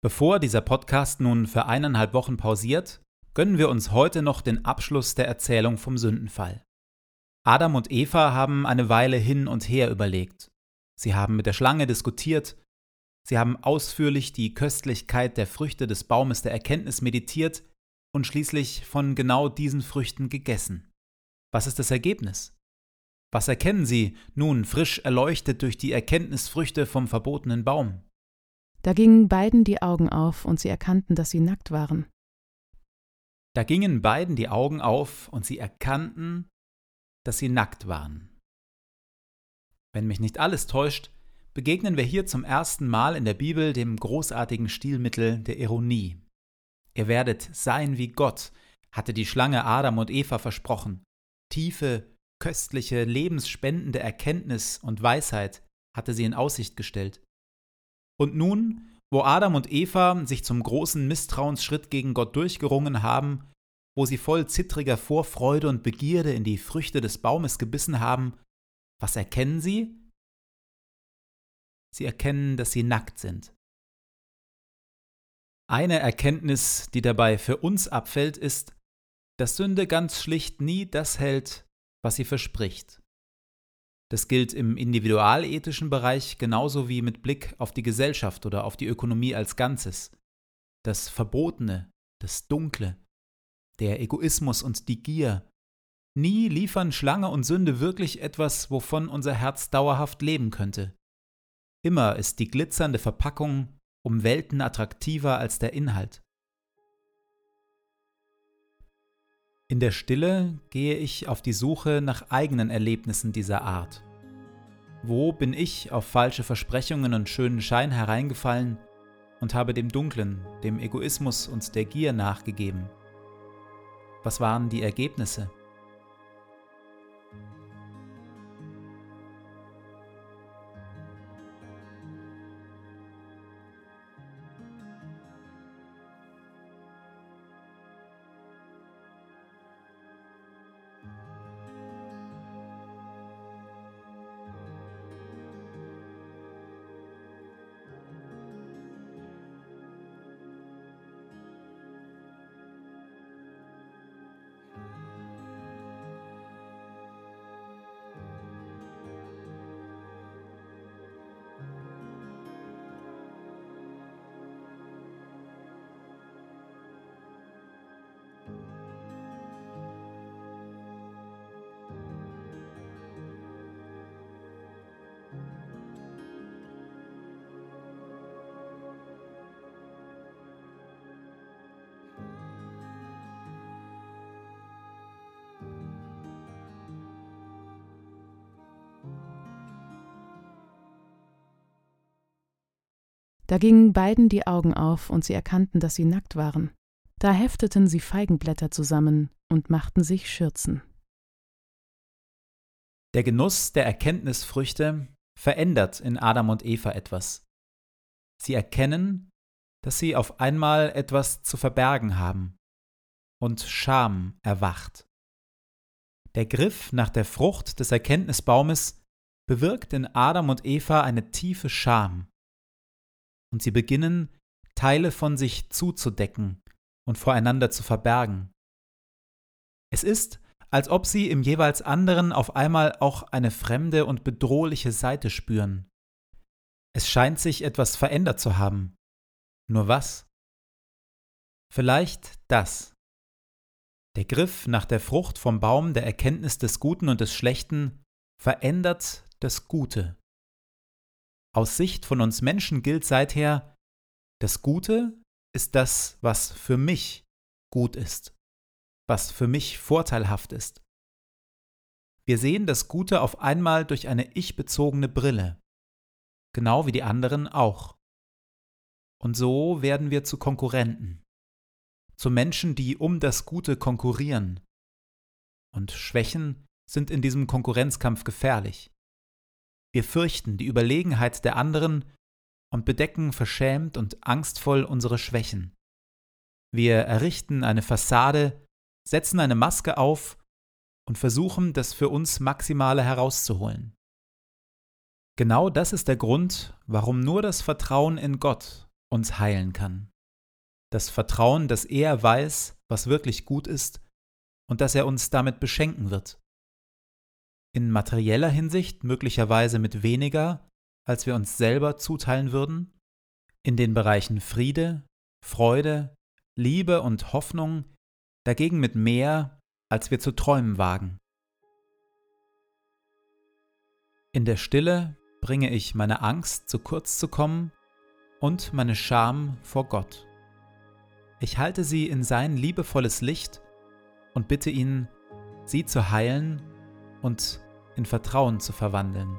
Bevor dieser Podcast nun für eineinhalb Wochen pausiert, gönnen wir uns heute noch den Abschluss der Erzählung vom Sündenfall. Adam und Eva haben eine Weile hin und her überlegt. Sie haben mit der Schlange diskutiert, sie haben ausführlich die Köstlichkeit der Früchte des Baumes der Erkenntnis meditiert und schließlich von genau diesen Früchten gegessen. Was ist das Ergebnis? Was erkennen sie nun frisch erleuchtet durch die Erkenntnisfrüchte vom verbotenen Baum? Da gingen beiden die Augen auf und sie erkannten, dass sie nackt waren. Da gingen beiden die Augen auf und sie erkannten, dass sie nackt waren. Wenn mich nicht alles täuscht, begegnen wir hier zum ersten Mal in der Bibel dem großartigen Stilmittel der Ironie. Ihr werdet sein wie Gott, hatte die Schlange Adam und Eva versprochen. Tiefe, köstliche, lebensspendende Erkenntnis und Weisheit hatte sie in Aussicht gestellt. Und nun, wo Adam und Eva sich zum großen Misstrauensschritt gegen Gott durchgerungen haben, wo sie voll zittriger Vorfreude und Begierde in die Früchte des Baumes gebissen haben, was erkennen sie? Sie erkennen, dass sie nackt sind. Eine Erkenntnis, die dabei für uns abfällt, ist, dass Sünde ganz schlicht nie das hält, was sie verspricht. Das gilt im individualethischen Bereich genauso wie mit Blick auf die Gesellschaft oder auf die Ökonomie als Ganzes. Das Verbotene, das Dunkle, der Egoismus und die Gier. Nie liefern Schlange und Sünde wirklich etwas, wovon unser Herz dauerhaft leben könnte. Immer ist die glitzernde Verpackung um Welten attraktiver als der Inhalt. In der Stille gehe ich auf die Suche nach eigenen Erlebnissen dieser Art. Wo bin ich auf falsche Versprechungen und schönen Schein hereingefallen und habe dem Dunklen, dem Egoismus und der Gier nachgegeben? Was waren die Ergebnisse? Da gingen beiden die Augen auf, und sie erkannten, dass sie nackt waren. Da hefteten sie Feigenblätter zusammen und machten sich Schürzen. Der Genuss der Erkenntnisfrüchte verändert in Adam und Eva etwas. Sie erkennen, dass sie auf einmal etwas zu verbergen haben, und Scham erwacht. Der Griff nach der Frucht des Erkenntnisbaumes bewirkt in Adam und Eva eine tiefe Scham und sie beginnen, Teile von sich zuzudecken und voreinander zu verbergen. Es ist, als ob sie im jeweils anderen auf einmal auch eine fremde und bedrohliche Seite spüren. Es scheint sich etwas verändert zu haben. Nur was? Vielleicht das. Der Griff nach der Frucht vom Baum der Erkenntnis des Guten und des Schlechten verändert das Gute. Aus Sicht von uns Menschen gilt seither, das Gute ist das, was für mich gut ist, was für mich vorteilhaft ist. Wir sehen das Gute auf einmal durch eine ich-bezogene Brille, genau wie die anderen auch. Und so werden wir zu Konkurrenten, zu Menschen, die um das Gute konkurrieren. Und Schwächen sind in diesem Konkurrenzkampf gefährlich. Wir fürchten die Überlegenheit der anderen und bedecken verschämt und angstvoll unsere Schwächen. Wir errichten eine Fassade, setzen eine Maske auf und versuchen, das für uns Maximale herauszuholen. Genau das ist der Grund, warum nur das Vertrauen in Gott uns heilen kann. Das Vertrauen, dass er weiß, was wirklich gut ist und dass er uns damit beschenken wird in materieller Hinsicht möglicherweise mit weniger, als wir uns selber zuteilen würden, in den Bereichen Friede, Freude, Liebe und Hoffnung dagegen mit mehr, als wir zu träumen wagen. In der Stille bringe ich meine Angst, zu kurz zu kommen, und meine Scham vor Gott. Ich halte sie in sein liebevolles Licht und bitte ihn, sie zu heilen und in Vertrauen zu verwandeln.